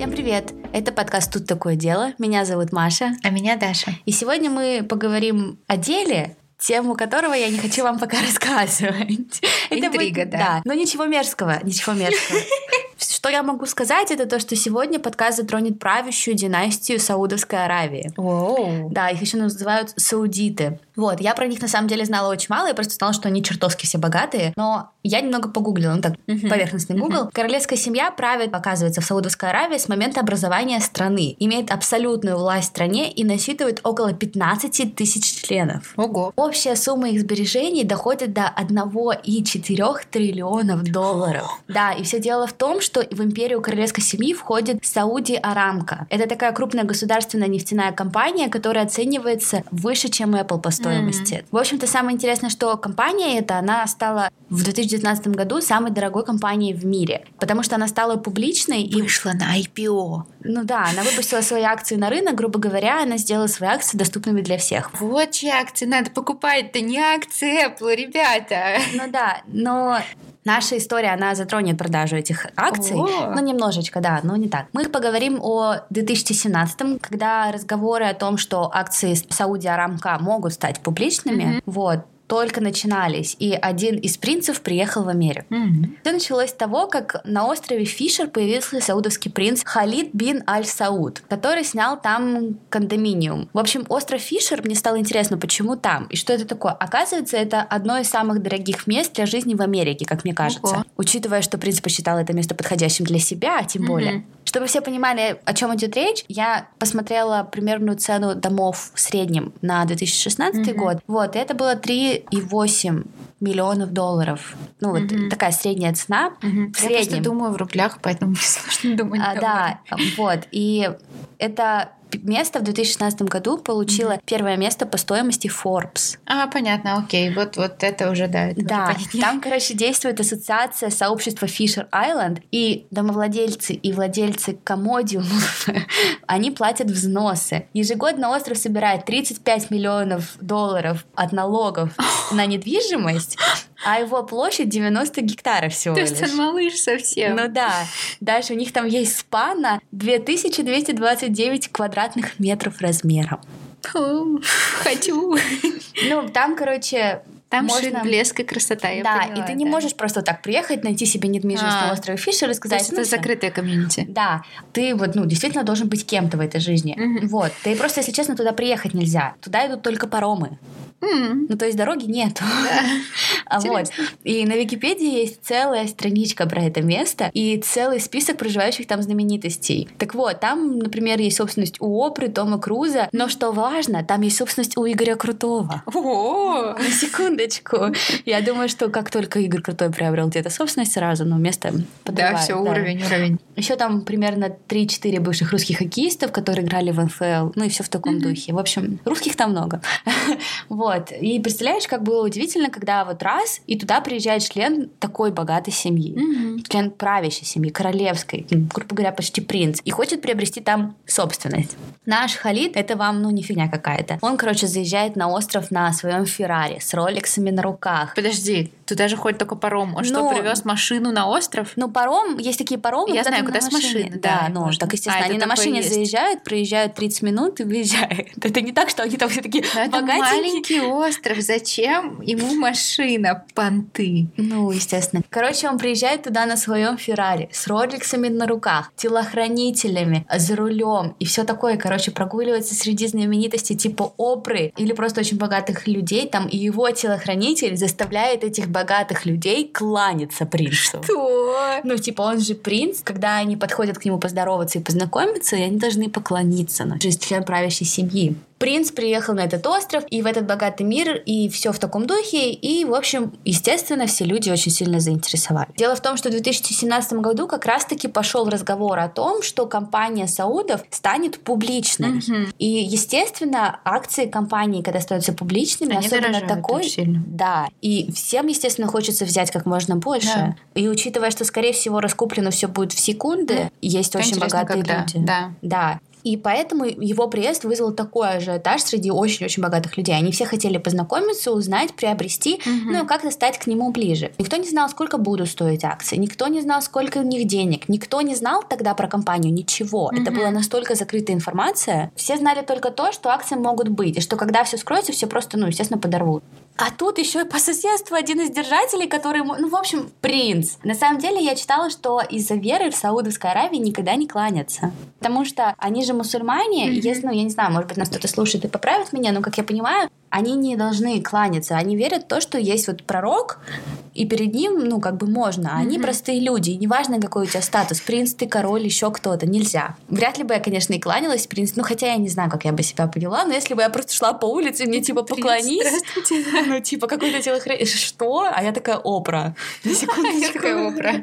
Всем привет! Это подкаст «Тут такое дело». Меня зовут Маша. А меня Даша. И сегодня мы поговорим о деле, тему которого я не хочу вам пока рассказывать. Интрига, будет, да. Да, но ничего мерзкого, ничего мерзкого. Что я могу сказать, это то, что сегодня подкаст затронет правящую династию Саудовской Аравии. Воу. Да, их еще называют саудиты. Вот, я про них на самом деле знала очень мало, я просто знала, что они чертовски все богатые, но я немного погуглила, ну так, поверхностный гугл. Королевская семья правит, оказывается, в Саудовской Аравии с момента образования страны, имеет абсолютную власть в стране и насчитывает около 15 тысяч членов. Ого. Общая сумма их сбережений доходит до 1,4 триллионов долларов. Да, и все дело в том, что в империю королевской семьи входит Сауди Арамка. Это такая крупная государственная нефтяная компания, которая оценивается выше, чем Apple по стоимости. В общем-то, самое интересное, что компания эта, она стала в 2019 году самой дорогой компанией в мире, потому что она стала публичной и Вышла на IPO. ну да, она выпустила свои акции на рынок, грубо говоря, она сделала свои акции доступными для всех. Вот чьи акции надо покупать-то, не акции Apple, ребята. Ну да, но наша история, она затронет продажу этих акций. О. Ну, немножечко, да, но не так. Мы поговорим о 2017, когда разговоры о том, что акции Сауди Арамка могут стать публичными, вот, только начинались, и один из принцев приехал в Америку. Все началось с того, как на острове Фишер появился саудовский принц Халид бин Аль-Сауд, который снял там кондоминиум. В общем, остров Фишер, мне стало интересно, почему там, и что это такое. Оказывается, это одно из самых дорогих мест для жизни в Америке, как мне кажется. Ого. Учитывая, что принц посчитал это место подходящим для себя, тем более. Чтобы все понимали, о чем идет речь, я посмотрела примерную цену домов в среднем на 2016 год. Вот, и это было 3,8 миллионов долларов. Ну, вот такая средняя цена. В Я просто среднем. думаю в рублях, поэтому мне сложно думать. А, да, вот. И это место в 2016 году получило первое место по стоимости Forbes. А, понятно, окей. Вот, вот это уже, да. это уже Да, понятнее. там, короче, действует ассоциация сообщества Fisher Island, и домовладельцы и владельцы комодиумов, они платят взносы. Ежегодно остров собирает 35 миллионов долларов от налогов на недвижимость, а его площадь 90 гектаров всего То лишь. есть он малыш совсем. Ну да. Дальше у них там есть спа на 2229 квадратных метров размером. Хочу. Ну, там, короче, Там можно... шик, блеск и красота, я да, поняла, и ты не да. можешь просто так приехать, найти себе недвижимость А. на острове Фишер и То сказать, есть ну это всё. закрытая комьюнити. Да, ты вот, ну, действительно должен быть кем-то в этой жизни. Мгм. Вот. И просто, если честно, туда приехать нельзя. Туда идут только паромы. М, Ну, то есть дороги нет. А вот. И на Википедии есть целая страничка про это место и целый список проживающих там знаменитостей. Так вот, там, например, есть собственность у Опры, Тома Круза, но что важно, там есть собственность у Игоря Крутого. О, На секундочку. Я думаю, что как только Игорь Крутой приобрел где-то собственность сразу, ну, место Да, подрывает, все, уровень, уровень. Еще там примерно 3-4 бывших русских хоккеистов, которые играли в НФЛ, ну и все в таком духе. В общем, русских там много. вот. И представляешь, как было удивительно, когда вот раз, и туда приезжает член такой богатой семьи. Член правящей семьи, королевской, грубо говоря, почти принц, и хочет приобрести там собственность. Наш Халид, это вам, ну, не фигня какая-то. Он, короче, заезжает на остров на своем Феррари с роликсами на руках. Подожди, туда же ходит только паром. Он что, Ну, привез машину на остров? Ну, паром, есть такие паромы. Я знаю, куда с машины, Да, да, ну, можно. так, естественно, А, они это на машине есть. заезжают, проезжают 30 минут и выезжают. Это не так, что они там все такие Но это богатенькие. маленький остров. Зачем ему машина? Понты. Ну, естественно. Короче, он приезжает туда на своем Феррари с роликсами на руках, телохранителями, за рулем и все такое. Короче, прогуливается среди знаменитостей типа Опры или просто очень богатых людей там, и его телохранитель заставляет этих богатых людей кланяться принцу. Что? Ну, типа, он же принц, когда они подходят к нему поздороваться и познакомиться, они должны поклониться, ну, же член правящей семьи. Принц приехал на этот остров и в этот богатый мир, и все в таком духе, и, в общем, естественно, все люди очень сильно заинтересовали. Дело в том, что в 2017 году как раз-таки пошел разговор о том, что компания Саудов станет публичной. И, естественно, акции компании, когда становятся публичными, Они особенно такой, сильно. да, и всем, естественно, хочется взять как можно больше. Да. И учитывая, что, скорее всего, раскуплено все будет в секунды, есть Что очень богатые когда? люди. Да. Да. И поэтому его приезд вызвал такой ажиотаж среди очень-очень богатых людей. Они все хотели познакомиться, узнать, приобрести, угу. ну и как-то стать к нему ближе. Никто не знал, сколько будут стоить акции, никто не знал, сколько у них денег, никто не знал тогда про компанию ничего. Угу. Это была настолько закрытая информация. Все знали только то, что акции могут быть, и что когда все скроется, все просто, ну, естественно, подорвут. А тут еще и по соседству один из держателей, который, ну, в общем, принц. На самом деле я читала, что из-за веры в Саудовской Аравии никогда не кланятся. Потому что они же мусульмане, mm-hmm. если, ну, я не знаю, может быть, нас кто-то слушает и поправит меня, но, как я понимаю, они не должны кланяться. Они верят в то, что есть вот пророк, и перед ним, ну, как бы можно. Они mm-hmm. простые люди. И неважно, какой у тебя статус, принц ты, король, еще кто-то. Нельзя. Вряд ли бы я, конечно, и кланялась принц. Ну, хотя я не знаю, как я бы себя поняла, но если бы я просто шла по улице, мне типа поклонись. Ну, типа, какой-то телохранитель. Что? А я такая опра. На Я такая опра.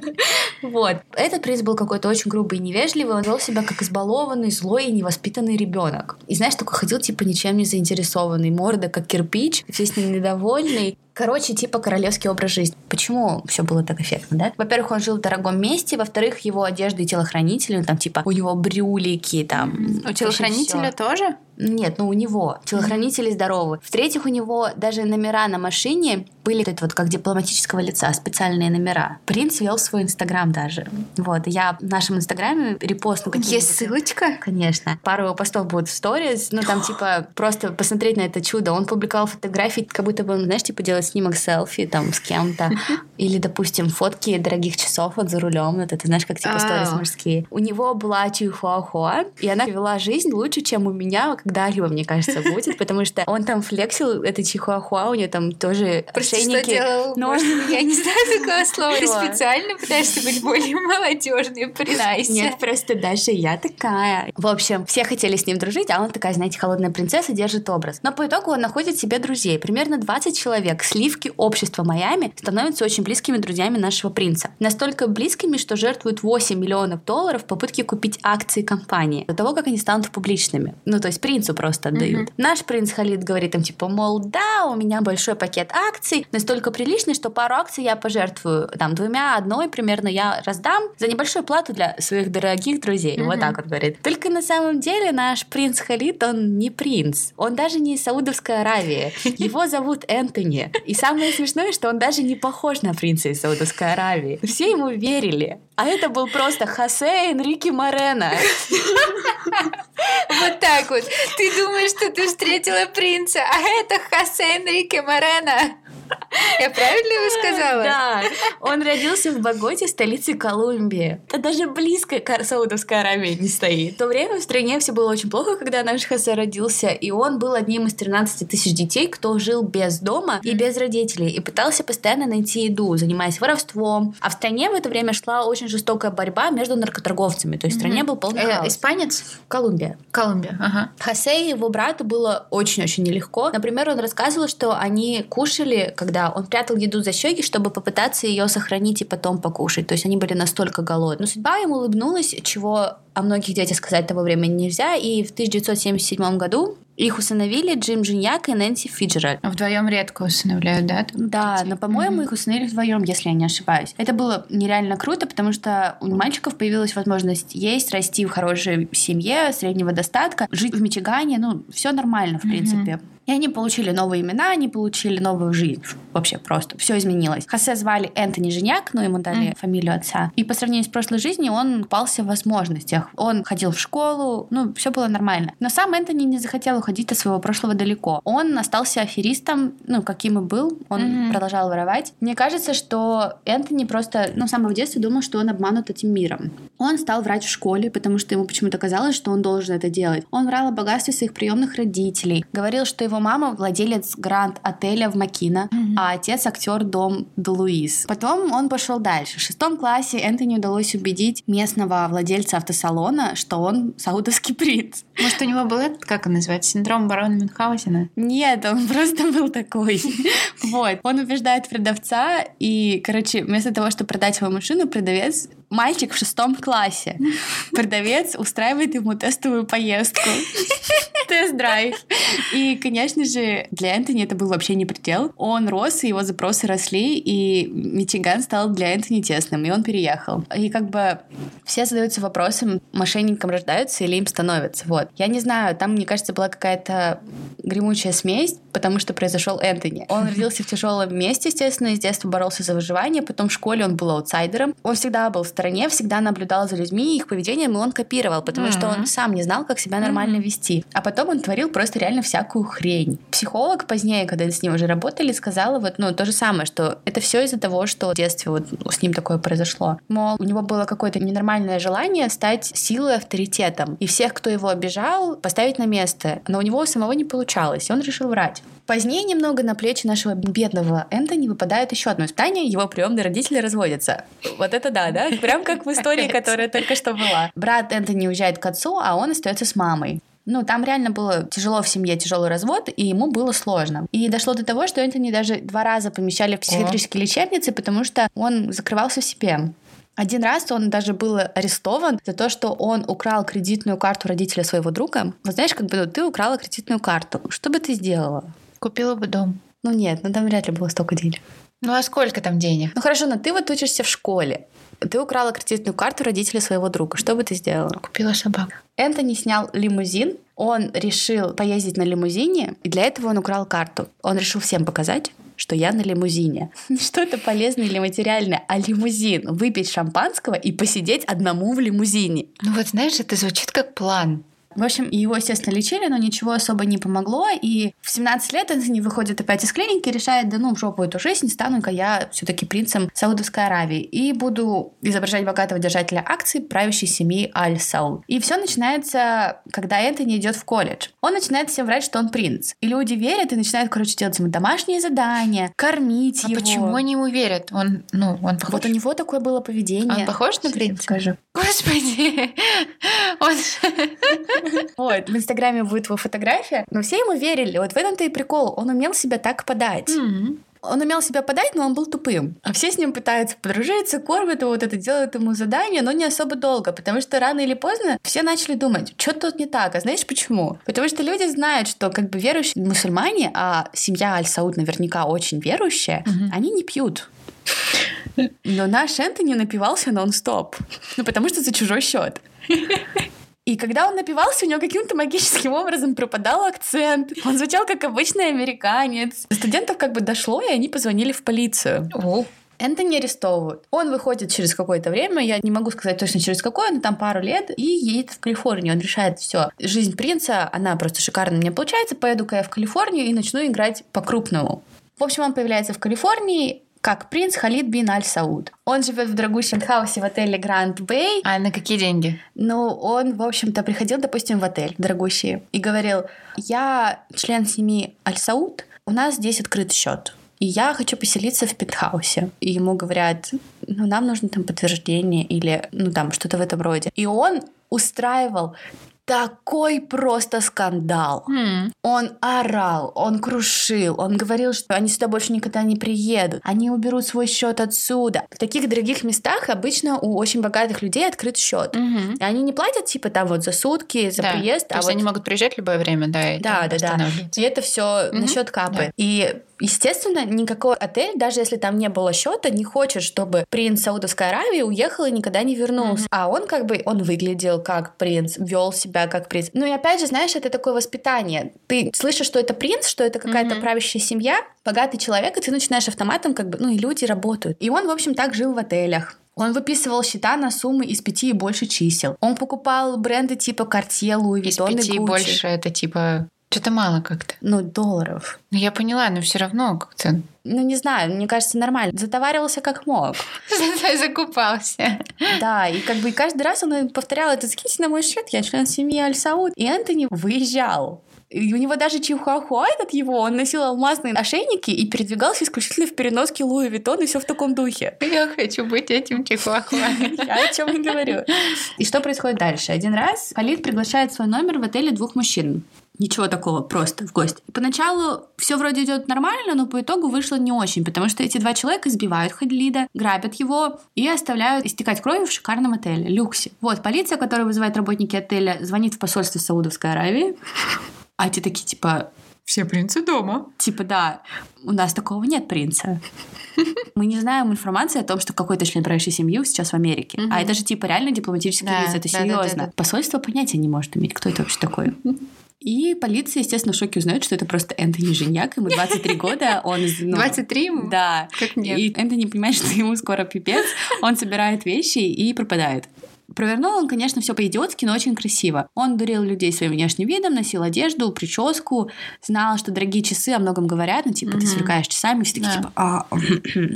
Вот. Этот принц был какой-то очень грубый и невежливый. Он вел себя как избалованный, злой и невоспитанный ребенок. И знаешь, такой ходил, типа, ничем не заинтересованный. Морда как кирпич, все с ним недовольны. Короче, типа королевский образ жизни. Почему все было так эффектно, да? Во-первых, он жил в дорогом месте, во-вторых, его одежда и телохранители, ну, там типа у него брюлики, там. У телохранителя тоже? Нет, ну у него. Телохранители здоровы. В-третьих, у него даже номера на машине были это вот как дипломатического лица, специальные номера. Принц вел свой инстаграм даже. Вот, я в нашем инстаграме репостну какие-то. Есть ссылочка? Конечно. Пару его постов будет в сторис, ну там типа просто посмотреть на это чудо. Он публиковал фотографии, как будто бы он, знаешь, типа делает снимок селфи там с кем-то. Или, допустим, фотки дорогих часов вот за рулем. Вот это, знаешь, как типа сторис мужские. У него была чихуахуа, и она вела жизнь лучше, чем у меня когда-либо, мне кажется, будет, потому что он там флексил, это чихуахуа, у нее там тоже ошейники. Но... Я не знаю такого слова. Ты специально пытаешься быть более молодежной, принайся. Нет, просто даже я такая. В общем, все хотели с ним дружить, а он такая, знаете, холодная принцесса, держит образ. Но по итогу он находит себе друзей. Примерно 20 человек. Сливки общества Майами становятся очень близкими друзьями нашего принца. Настолько близкими, что жертвуют 8 миллионов долларов в попытке купить акции компании до того, как они станут публичными. Ну, то есть принцу просто отдают. Mm-hmm. Наш принц Халид говорит им, типа, мол, да, у меня большой пакет акций, настолько приличный, что пару акций я пожертвую, там, двумя, одной примерно я раздам за небольшую плату для своих дорогих друзей. Mm-hmm. Вот так вот говорит. Только на самом деле наш принц Халид, он не принц. Он даже не из Саудовской Аравии. Его зовут Энтони. И самое смешное, что он даже не похож на принца из Саудовской Аравии. Все ему верили. А это был просто Хосе Энрике Морено. Вот так вот. Ты думаешь, что ты встретила принца, а это Хосе Энрике Морено. Я правильно его сказала? Да. Он родился в Боготе, столице Колумбии. Это даже близко Саудовской Аравии не стоит. В то время в стране все было очень плохо, когда наш Хосе родился, и он был одним из 13 тысяч детей, кто жил без дома и без родителей, и пытался постоянно найти еду, занимаясь воровством. А в стране в это время шла очень жестокая борьба между наркоторговцами, то есть в стране был полный э, хаос. Испанец? Колумбия. Колумбия, ага. Хосе и его брату было очень-очень нелегко. Например, он рассказывал, что они кушали когда он прятал еду за щеки, чтобы попытаться ее сохранить и потом покушать. То есть они были настолько голодны. Но судьба ему улыбнулась, чего о многих детях сказать того времени нельзя. И в 1977 году их усыновили Джим Джиньяк и Нэнси Фиджеральд. Вдвоем редко усыновляют, да? Да, но, по-моему, mm-hmm. их усыновили вдвоем, если я не ошибаюсь. Это было нереально круто, потому что у мальчиков появилась возможность есть, расти в хорошей семье, среднего достатка, жить в Мичигане, ну, все нормально, в mm-hmm. принципе. И они получили новые имена, они получили новую жизнь. Вообще просто. Все изменилось. Хосе звали Энтони Женяк, но ему дали mm. фамилию отца. И по сравнению с прошлой жизнью он пался в возможностях. Он ходил в школу, ну, все было нормально. Но сам Энтони не захотел уходить от своего прошлого далеко. Он остался аферистом, ну, каким и был. Он mm-hmm. продолжал воровать. Мне кажется, что Энтони просто, ну, с самого детства думал, что он обманут этим миром. Он стал врать в школе, потому что ему почему-то казалось, что он должен это делать. Он врал о богатстве своих приемных родителей. Говорил, что его мама владелец гранд-отеля в Макино, mm-hmm. а отец актер Дом Луис. Потом он пошел дальше. В шестом классе Энтони удалось убедить местного владельца автосалона, что он саудовский принц. Может, у него был этот, как он называется, синдром барона Мюнхгаузена? Нет, он просто был такой. Вот. Он убеждает продавца, и, короче, вместо того, чтобы продать его машину, продавец Мальчик в шестом классе. Продавец устраивает ему тестовую поездку. Тест-драйв. И, конечно же, для Энтони это был вообще не предел. Он рос, и его запросы росли, и Мичиган стал для Энтони тесным, и он переехал. И как бы все задаются вопросом, мошенникам рождаются или им становятся. Вот. Я не знаю, там, мне кажется, была какая-то гремучая смесь, потому что произошел Энтони. Он родился в тяжелом месте, естественно, с детства боролся за выживание, потом в школе он был аутсайдером. Он всегда был в стороне, всегда наблюдал за людьми, их поведением, и он копировал, потому mm-hmm. что он сам не знал, как себя нормально mm-hmm. вести. А потом он творил просто реально всякую хрень. Психолог позднее, когда с ним уже работали, сказала вот, ну, то же самое, что это все из-за того, что в детстве вот с ним такое произошло. Мол, у него было какое-то ненормальное желание стать силой, авторитетом. И всех, кто его обижал, поставить на место. Но у него самого не получалось, и он решил врать. Позднее немного на плечи нашего бедного Энтони выпадает еще одно испытание, его приемные родители разводятся. Вот это да, да? Прям как в истории, которая только что была. Брат Энтони уезжает к отцу, а он остается с мамой. Ну, там реально было тяжело в семье, тяжелый развод, и ему было сложно. И дошло до того, что Энтони даже два раза помещали в психиатрические лечебницы, потому что он закрывался в себе. Один раз он даже был арестован за то, что он украл кредитную карту родителя своего друга. Вот знаешь, как бы ну, ты украла кредитную карту. Что бы ты сделала? Купила бы дом. Ну нет, ну там вряд ли было столько денег. Ну а сколько там денег? Ну хорошо, но ты вот учишься в школе. Ты украла кредитную карту родителей своего друга. Что бы ты сделала? Купила собаку. Энтони снял лимузин. Он решил поездить на лимузине, и для этого он украл карту. Он решил всем показать, что я на лимузине. Что это полезное или материальное, а лимузин. Выпить шампанского и посидеть одному в лимузине. Ну вот знаешь, это звучит как план. В общем, его, естественно, лечили, но ничего особо не помогло. И в 17 лет Энтони выходит опять из клиники и решает, да ну, в жопу эту жизнь, стану-ка я все таки принцем Саудовской Аравии. И буду изображать богатого держателя акций правящей семьи Аль-Сауд. И все начинается, когда Энтони идет в колледж. Он начинает всем врать, что он принц. И люди верят и начинают, короче, делать ему домашние задания, кормить а его. почему они ему верят? Он, ну, он похож... Вот у него такое было поведение. Он похож на принца? Скажи. Господи! Он... Вот, в Инстаграме будет его фотография. Но все ему верили. Вот в этом-то и прикол. Он умел себя так подать. Он умел себя подать, но он был тупым. А все с ним пытаются подружиться, кормят его, вот это делают ему задание, но не особо долго, потому что рано или поздно все начали думать, что тут не так. А знаешь почему? Потому что люди знают, что как бы верующие мусульмане, а семья Аль-Сауд наверняка очень верующая, Мгм. они не пьют. Но наш Энтони напивался нон-стоп. Ну, потому что за чужой счет. И когда он напивался, у него каким-то магическим образом пропадал акцент. Он звучал как обычный американец. До студентов как бы дошло, и они позвонили в полицию. О, Энтони арестовывают. Он выходит через какое-то время, я не могу сказать точно через какое, но там пару лет, и едет в Калифорнию. Он решает, все, жизнь принца, она просто шикарно мне получается, поеду-ка я в Калифорнию и начну играть по-крупному. В общем, он появляется в Калифорнии, как принц Халид бин Аль-Сауд. Он живет в дорогущем хаусе в отеле Гранд Бэй. а на какие деньги? Ну, он, в общем-то, приходил, допустим, в отель дорогущий и говорил, я член семьи Аль-Сауд, у нас здесь открыт счет. И я хочу поселиться в пентхаусе. И ему говорят, ну, нам нужно там подтверждение или, ну, там, что-то в этом роде. И он устраивал такой просто скандал. М. Он орал, он крушил, он говорил, что они сюда больше никогда не приедут, они уберут свой счет отсюда. В таких дорогих местах обычно у очень богатых людей открыт счет. Мгм. И они не платят типа там вот за сутки, за Да. приезд, То а есть вот они могут приезжать в любое время, да, и да, да, да. И это все Мгм. на счет капает. И Естественно, никакой отель, даже если там не было счета, не хочет, чтобы принц Саудовской Аравии уехал и никогда не вернулся. А он как бы, он выглядел как принц, вел себя как принц. Ну и опять же, знаешь, это такое воспитание. Ты слышишь, что это принц, что это какая-то Мгм. правящая семья, богатый человек, и ты начинаешь автоматом как бы, ну и люди работают. И он, в общем, так жил в отелях. Он выписывал счета на суммы из пяти и больше чисел. Он покупал бренды типа Cartier, Louis Из Vuitton и пяти и Gucci. больше это типа... Что-то мало как-то. Ну, долларов. Ну, я поняла, но все равно как-то... Ну, не знаю, мне кажется, нормально. Затоваривался как мог. Закупался. Да, и как бы каждый раз он повторял это, закиньте на мой счет, я член семьи Аль-Сауд. И Энтони выезжал. И у него даже чихуахуа этот его, он носил алмазные ошейники и передвигался исключительно в переноске Louis Vuitton, и все в таком духе. Я хочу быть этим чихуахуа. Я о чем и говорю. И что происходит дальше? Один раз Халид приглашает в свой номер в отеле двух мужчин. Ничего такого, просто в гости. Поначалу все вроде идет нормально, но по итогу вышло не очень, потому что эти два человека избивают Халида, грабят его и оставляют истекать кровью в шикарном отеле, люксе. Вот, полиция, которая вызывает работники отеля, звонит в посольство Саудовской Аравии, а эти такие, типа, все принцы дома. Типа, да, у нас такого нет принца. Мы не знаем информации о том, что какой-то член правящей семьи сейчас в Америке. А это же типа реально дипломатический виз, это серьезно. Посольство понятия не может иметь, кто это вообще такой. И полиция, естественно, в шоке узнает, что это просто Энтони Женьяк, ему 23 года, он... Ну, 23 ему? Да. Как нет. И Энтони понимает, что ему скоро пипец, он собирает вещи и пропадает. Провернул он, конечно, все по-идиотски, но очень красиво. Он дурил людей своим внешним видом, носил одежду, прическу, знал, что дорогие часы о многом говорят, ну, типа, mm-hmm. ты сверкаешь часами, все такие, да. типа, а,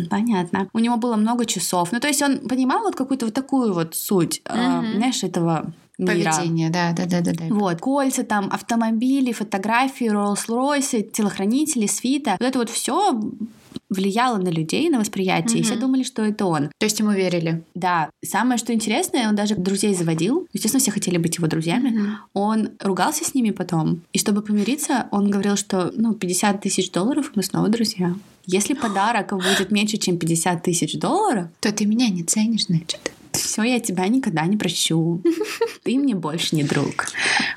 понятно. У него было много часов. Ну, то есть он понимал вот какую-то вот такую вот суть, mm-hmm. э, знаешь, этого мира. Поведение, да, да, да, да, да. Вот, кольца, там, автомобили, фотографии, Rolls-Royce, телохранители, свита. Вот это вот все влияло на людей, на восприятие, mm-hmm. и все думали, что это он. То есть ему верили? Да. Самое, что интересное, он даже друзей заводил. Естественно, все хотели быть его друзьями. Mm-hmm. Он ругался с ними потом. И чтобы помириться, он говорил, что, ну, 50 тысяч долларов, мы снова друзья. Если подарок будет меньше, чем 50 тысяч долларов... То ты меня не ценишь, значит все, я тебя никогда не прощу. Ты мне больше не друг.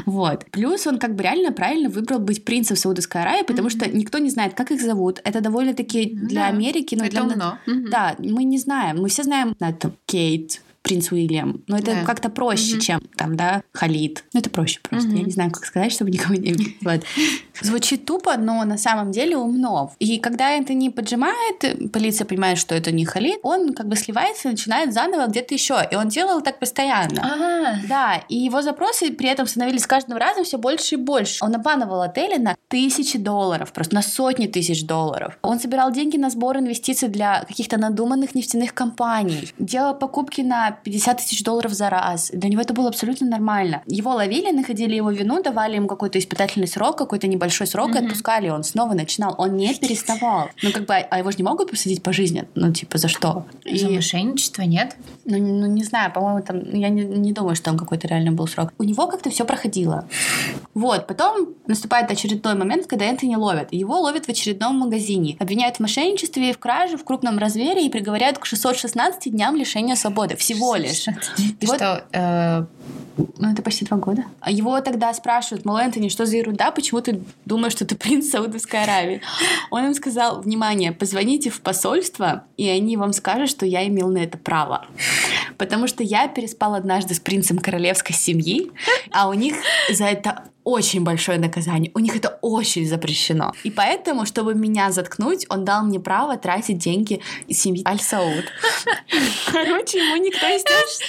Вот. Плюс он как бы реально правильно выбрал быть принцем Саудовской Аравии, потому что никто не знает, как их зовут. Это довольно-таки для Америки... Но для... умно. Да, мы не знаем. Мы все знаем, это Кейт, принц Уильям. Но это да. как-то проще, mm-hmm. чем там, да, Халид. Ну, это проще просто. Mm-hmm. Я не знаю, как сказать, чтобы никого не обидеть. Звучит тупо, но на самом деле умно. И когда это не поджимает, полиция понимает, что это не Халид, он как бы сливается и начинает заново где-то еще. И он делал так постоянно. Ага. Да, и его запросы при этом становились с каждым разом все больше и больше. Он обманывал отели на тысячи долларов, просто на сотни тысяч долларов. Он собирал деньги на сбор инвестиций для каких-то надуманных нефтяных компаний, делал покупки на 50 тысяч долларов за раз. Для него это было абсолютно нормально. Его ловили, находили его вину, давали ему какой-то испытательный срок, какой-то небольшой срок, mm-hmm. и отпускали. Он снова начинал. Он не переставал. Ну, как бы, а его же не могут посадить по жизни? Ну, типа, за что? За и... мошенничество, нет? Ну, ну, не знаю, по-моему, там, я не, не думаю, что там какой-то реально был срок. У него как-то все проходило. Вот, потом наступает очередной момент, когда Энтони ловят. Его ловят в очередном магазине. Обвиняют в мошенничестве, в краже, в крупном развере и приговоряют к 616 дням лишения свободы. Всего лишь. И вот, что, э, ну, это почти два года. А его тогда спрашивают, мол, Энтони, что за ерунда, почему ты думаешь, что ты принц Саудовской Аравии? Он им сказал, внимание, позвоните в посольство, и они вам скажут, что я имел на это право. Потому что я переспал однажды с принцем королевской семьи, а у них за это очень большое наказание. У них это очень запрещено. И поэтому, чтобы меня заткнуть, он дал мне право тратить деньги из семьи Аль-Сауд. Короче, ему никто, естественно...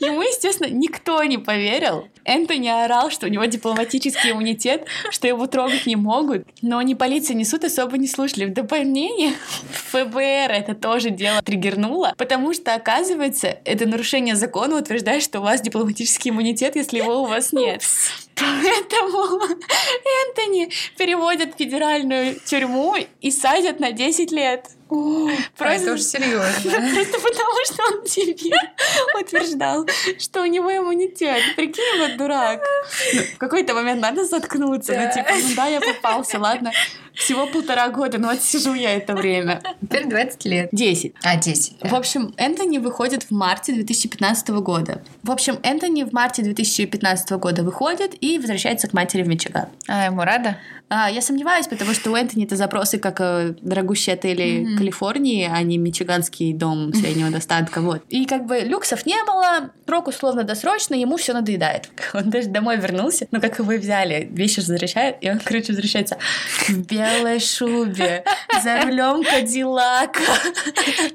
Ему, естественно, никто не поверил. Энтони орал, что у него дипломатический иммунитет, что его трогать не могут. Но ни полиция, ни суд особо не слушали. В дополнение ФБР это тоже дело триггернуло, потому что, оказывается, это нарушение закона утверждает, что у вас дипломатический иммунитет, если его у вас нет. Поэтому Энтони переводят в федеральную тюрьму и садят на 10 лет. О, просто, это уж серьезно. Просто потому, что он тебе утверждал, что у него иммунитет. Прикинь, вот дурак. Ну, в какой-то момент надо заткнуться. Ну, типа, ну да, я попался, ладно. Всего полтора года, но отсижу я это время. Теперь 20 лет. 10. А, 10. Да. В общем, Энтони выходит в марте 2015 года. В общем, Энтони в марте 2015 года выходит и возвращается к матери в Мичиган. А ему рада? А, я сомневаюсь, потому что у Энтони это запросы как э, дорогущие отели mm-hmm. Калифорнии, а не мичиганский дом среднего достатка. Вот. И как бы люксов не было, срок условно досрочно, ему все надоедает. Он даже домой вернулся, ну как его взяли, вещи возвращают, и он, короче, возвращается в белой шубе, за рулем Кадиллака.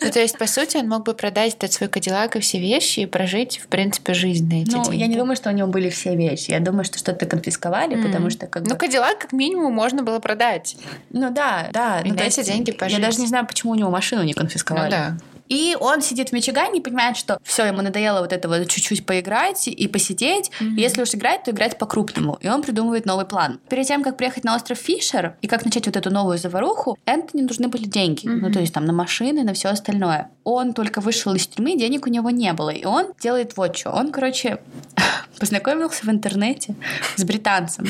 Ну, то есть, по сути, он мог бы продать этот свой Кадиллак и все вещи и прожить, в принципе, жизнь на эти Ну, деньги. я не думаю, что у него были все вещи. Я думаю, что что-то конфисковали, mm. потому что как Ну, Кадиллак, как минимум, можно было продать. Ну да, да. И ну, на эти деньги пожить. Я даже не знаю, почему у него машину не конфисковали. Ну да. И он сидит в Мичигане и понимает, что все, ему надоело вот это вот чуть-чуть поиграть и посидеть. Mm-hmm. Если уж играть, то играть по-крупному. И он придумывает новый план. Перед тем, как приехать на остров Фишер и как начать вот эту новую заваруху, Энтони нужны были деньги. Mm-hmm. Ну, то есть там на машины, на все остальное. Он только вышел из тюрьмы, денег у него не было. И он делает вот что. Он, короче, познакомился в интернете с британцем.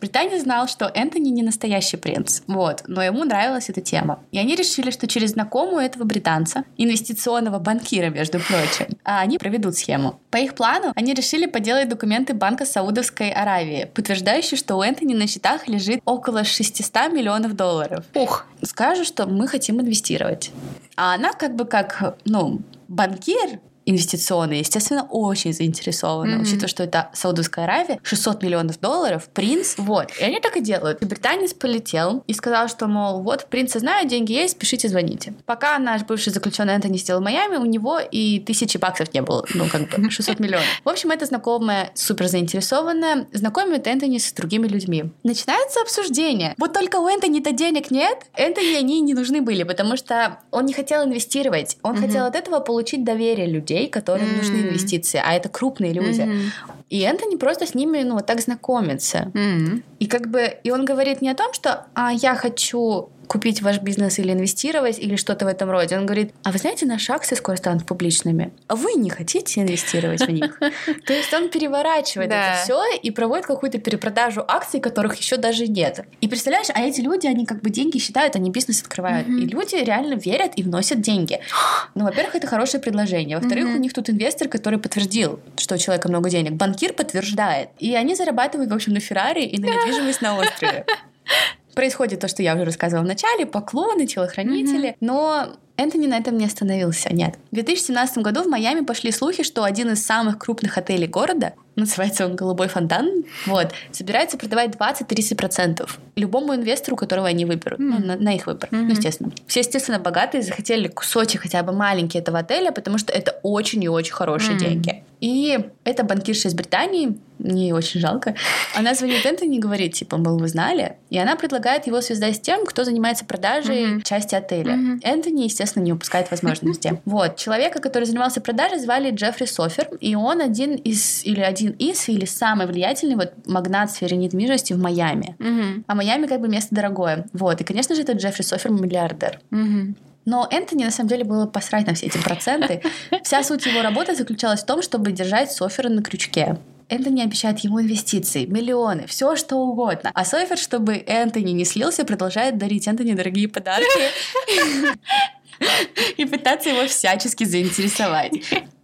Британец знал, что Энтони не настоящий принц. Вот. Но ему нравилась эта тема. И они решили, что через знакомую этого британца, инвестиционного банкира, между прочим, а они проведут схему. По их плану они решили поделать документы Банка Саудовской Аравии, подтверждающие, что у Энтони на счетах лежит около 600 миллионов долларов. Ух! Скажут, что мы хотим инвестировать. А она как бы как, ну, банкир, инвестиционные, естественно, очень заинтересованы, mm-hmm. учитывая, что это Саудовская Аравия, 600 миллионов долларов, принц, вот. И они так и делают. И британец полетел и сказал, что, мол, вот, принца знаю, деньги есть, пишите, звоните. Пока наш бывший заключенный Энтони сидел в Майами, у него и тысячи баксов не было, ну, как бы, 600 миллионов. В общем, это знакомая, супер заинтересованная, знакомит Энтони с другими людьми. Начинается обсуждение. Вот только у Энтони-то денег нет, Энтони они не нужны были, потому что он не хотел инвестировать, он mm-hmm. хотел от этого получить доверие людей, людей, которым mm-hmm. нужны инвестиции, а это крупные люди. Mm-hmm. И Энтони просто с ними, ну, вот так знакомится. Mm-hmm. И как бы, и он говорит не о том, что, а я хочу купить ваш бизнес или инвестировать, или что-то в этом роде. Он говорит, а вы знаете, наши акции скоро станут публичными. А вы не хотите инвестировать в них? То есть он переворачивает это все и проводит какую-то перепродажу акций, которых еще даже нет. И представляешь, а эти люди, они как бы деньги считают, они бизнес открывают. И люди реально верят и вносят деньги. Ну, во-первых, это хорошее предложение. Во-вторых, у них тут инвестор, который подтвердил, что у человека много денег. Банкир подтверждает. И они зарабатывают, в общем, на Феррари и на недвижимость на острове. Происходит то, что я уже рассказывала в начале, поклоны, телохранители, mm-hmm. но Энтони на этом не остановился, нет. В 2017 году в Майами пошли слухи, что один из самых крупных отелей города, называется он «Голубой фонтан», вот, собирается продавать 20-30% любому инвестору, которого они выберут, mm. ну, на, на их выбор, mm-hmm. ну, естественно. Все, естественно, богатые захотели кусочек хотя бы маленький этого отеля, потому что это очень и очень хорошие mm. деньги. И эта банкирша из Британии, мне очень жалко, она звонит Энтони и говорит, типа, мол, вы знали? И она предлагает его связать с тем, кто занимается продажей mm-hmm. части отеля. Mm-hmm. Энтони, естественно, не упускает возможности. Вот. Человека, который занимался продажей, звали Джеффри Софер, и он один из, или один из, или самый влиятельный вот магнат в сфере недвижимости в Майами. Mm-hmm. А Майами как бы место дорогое. Вот. И, конечно же, это Джеффри Софер миллиардер. Mm-hmm. Но Энтони на самом деле было посрать на все эти проценты. Вся суть его работы заключалась в том, чтобы держать Софера на крючке. Энтони обещает ему инвестиции, миллионы, все что угодно. А Софер, чтобы Энтони не слился, продолжает дарить Энтони дорогие подарки и пытаться его всячески заинтересовать.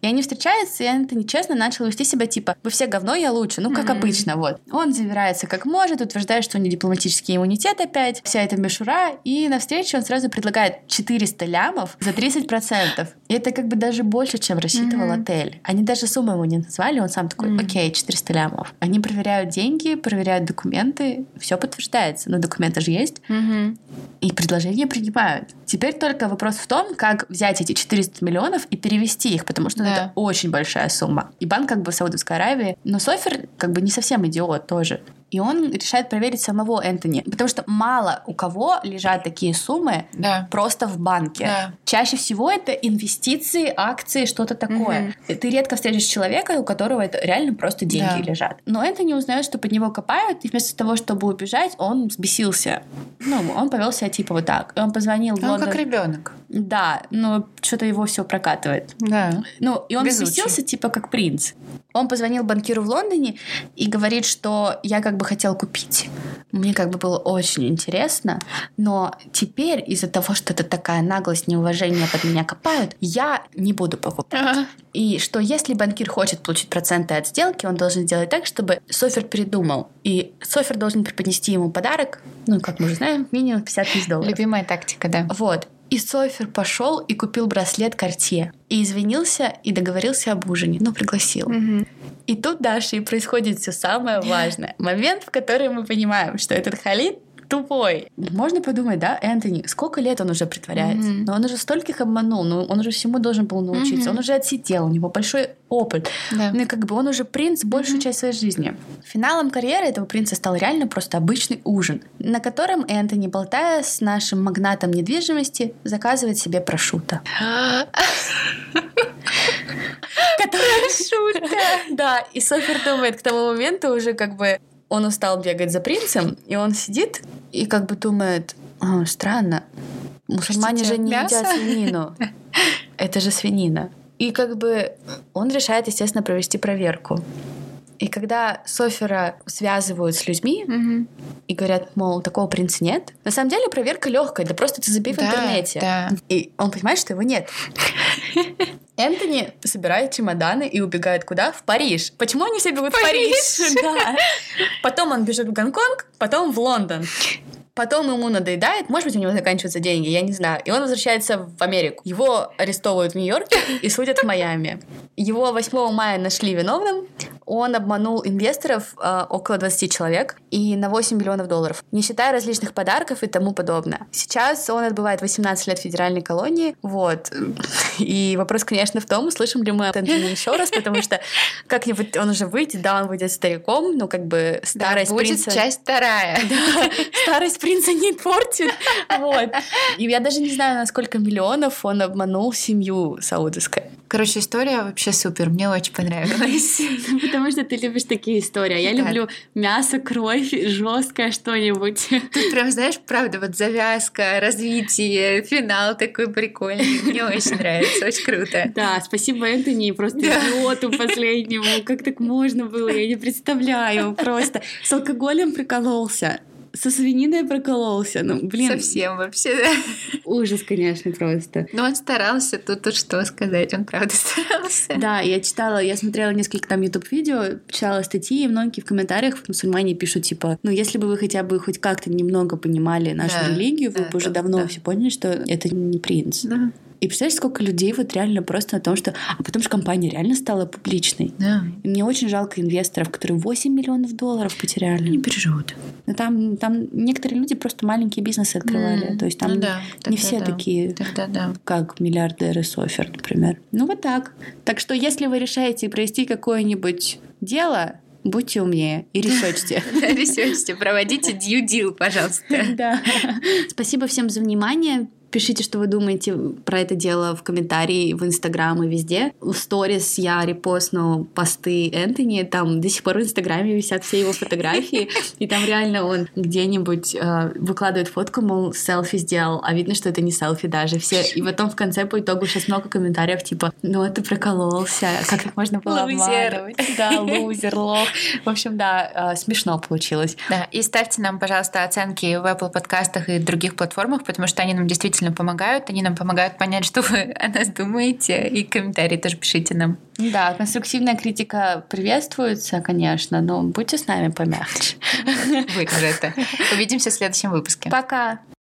И они встречаются, и Энтони честно начал вести себя типа «Вы все говно, я лучше». Ну, как mm-hmm. обычно, вот. Он завирается как может, утверждает, что у него дипломатический иммунитет опять, вся эта мишура, и на встрече он сразу предлагает 400 лямов за 30%. И это как бы даже больше, чем рассчитывал mm-hmm. отель. Они даже сумму ему не назвали, он сам такой «Окей, 400 лямов». Они проверяют деньги, проверяют документы, все подтверждается, но документы же есть. Mm-hmm. И предложения принимают. Теперь только вопрос в том, как взять эти 400 миллионов и перевести их, потому что да это очень большая сумма. И банк как бы Саудовской Аравии. Но Софер как бы не совсем идиот тоже. И он решает проверить самого Энтони. Потому что мало у кого лежат такие суммы да. просто в банке. Да. Чаще всего это инвестиции, акции, что-то такое. Угу. Ты редко встретишь человека, у которого это реально просто деньги да. лежат. Но Энтони узнает, что под него копают, и вместо того, чтобы убежать, он взбесился. Ну, он повел себя типа вот так. Он позвонил в Лондон. Он как ребенок. Да, но что-то его все прокатывает. Да. Ну, и он Безучий. взбесился типа как принц. Он позвонил банкиру в Лондоне и говорит, что я как бы хотел купить. Мне как бы было очень интересно, но теперь из-за того, что это такая наглость, неуважение под меня копают, я не буду покупать. Ага. И что если банкир хочет получить проценты от сделки, он должен сделать так, чтобы Софер передумал. И Софер должен преподнести ему подарок, ну, как мы уже знаем, минимум 50 тысяч долларов. Любимая тактика, да. Вот. И Софер пошел и купил браслет Картье. И извинился и договорился об ужине. Ну, пригласил. Угу. И тут, Даша, и происходит все самое важное. Момент, в который мы понимаем, что этот Халид тупой. Можно подумать, да, Энтони, сколько лет он уже притворяется? Mm-hmm. Но он уже стольких обманул, но он уже всему должен был научиться. Mm-hmm. Он уже отсидел, у него большой опыт. Yeah. Ну и как бы он уже принц большую mm-hmm. часть своей жизни. Финалом карьеры этого принца стал реально просто обычный ужин, на котором Энтони, болтая с нашим магнатом недвижимости, заказывает себе прошута. Прошута! Да, и Софер думает, к тому моменту уже как бы он устал бегать за принцем, и он сидит и как бы думает, странно, мусульмане же не едят свинину. Это же свинина. И как бы он решает, естественно, провести проверку. И когда Софера связывают с людьми угу. и говорят, мол, такого принца нет, на самом деле проверка легкая, да просто ты забей да, в интернете. Да. И он понимает, что его нет. Энтони собирает чемоданы и убегает куда? В Париж. Почему они все бегут в Париж? Париж? Да. Потом он бежит в Гонконг, потом в Лондон. Потом ему надоедает, может быть, у него заканчиваются деньги, я не знаю. И он возвращается в Америку. Его арестовывают в Нью-Йорке и судят в Майами. Его 8 мая нашли виновным. Он обманул инвесторов э, около 20 человек и на 8 миллионов долларов, не считая различных подарков и тому подобное. Сейчас он отбывает 18 лет в федеральной колонии. Вот. И вопрос, конечно, в том, услышим ли мы Энтони еще раз, потому что как-нибудь он уже выйдет, да, он выйдет стариком, но как бы старость да, будет принца... часть вторая. Да, старость принца не портит. Вот. И я даже не знаю, на сколько миллионов он обманул семью саудовской. Короче, история вообще супер, мне очень понравилась. Потому что ты любишь такие истории. Я люблю мясо, кровь, жесткое что-нибудь. Тут прям, знаешь, правда, вот завязка, развитие, финал такой прикольный. Мне очень нравится, очень круто. Да, спасибо Энтони, просто идиоту последнему. Как так можно было, я не представляю. Просто с алкоголем прикололся со свининой прокололся. Ну, блин. Совсем вообще, да. Ужас, конечно, просто. Но он старался, тут, тут что сказать, он правда старался. Да, я читала, я смотрела несколько там YouTube-видео, читала статьи, и многие в комментариях мусульмане пишут, типа, ну, если бы вы хотя бы хоть как-то немного понимали нашу да, религию, вы да, бы уже да, давно да. все поняли, что это не принц. Да. И представляешь, сколько людей вот реально просто о том, что... А потом же компания реально стала публичной. Да. И мне очень жалко инвесторов, которые 8 миллионов долларов потеряли. Не переживут. Но там, там некоторые люди просто маленькие бизнесы открывали. Mm. То есть там ну, да. не все да. такие, Тогда да. как миллиардеры Софер, например. Ну вот так. Так что если вы решаете провести какое-нибудь дело, будьте умнее и ресерчьте. Ресерчьте, проводите due deal, пожалуйста. Да. Спасибо всем за внимание. Пишите, что вы думаете про это дело в комментарии, в Инстаграм и везде. В сторис я репостну посты Энтони, там до сих пор в Инстаграме висят все его фотографии, и там реально он где-нибудь э, выкладывает фотку, мол, селфи сделал, а видно, что это не селфи даже. Все. И потом в конце по итогу сейчас много комментариев, типа, ну ты прокололся, как так можно было обманывать? Да, лузер, лох. В общем, да, э, смешно получилось. Да, и ставьте нам, пожалуйста, оценки в Apple подкастах и других платформах, потому что они нам действительно действительно помогают. Они нам помогают понять, что вы о нас думаете. И комментарии тоже пишите нам. Да, конструктивная критика приветствуется, конечно, но будьте с нами помягче. Вы это. Увидимся в следующем выпуске. Пока.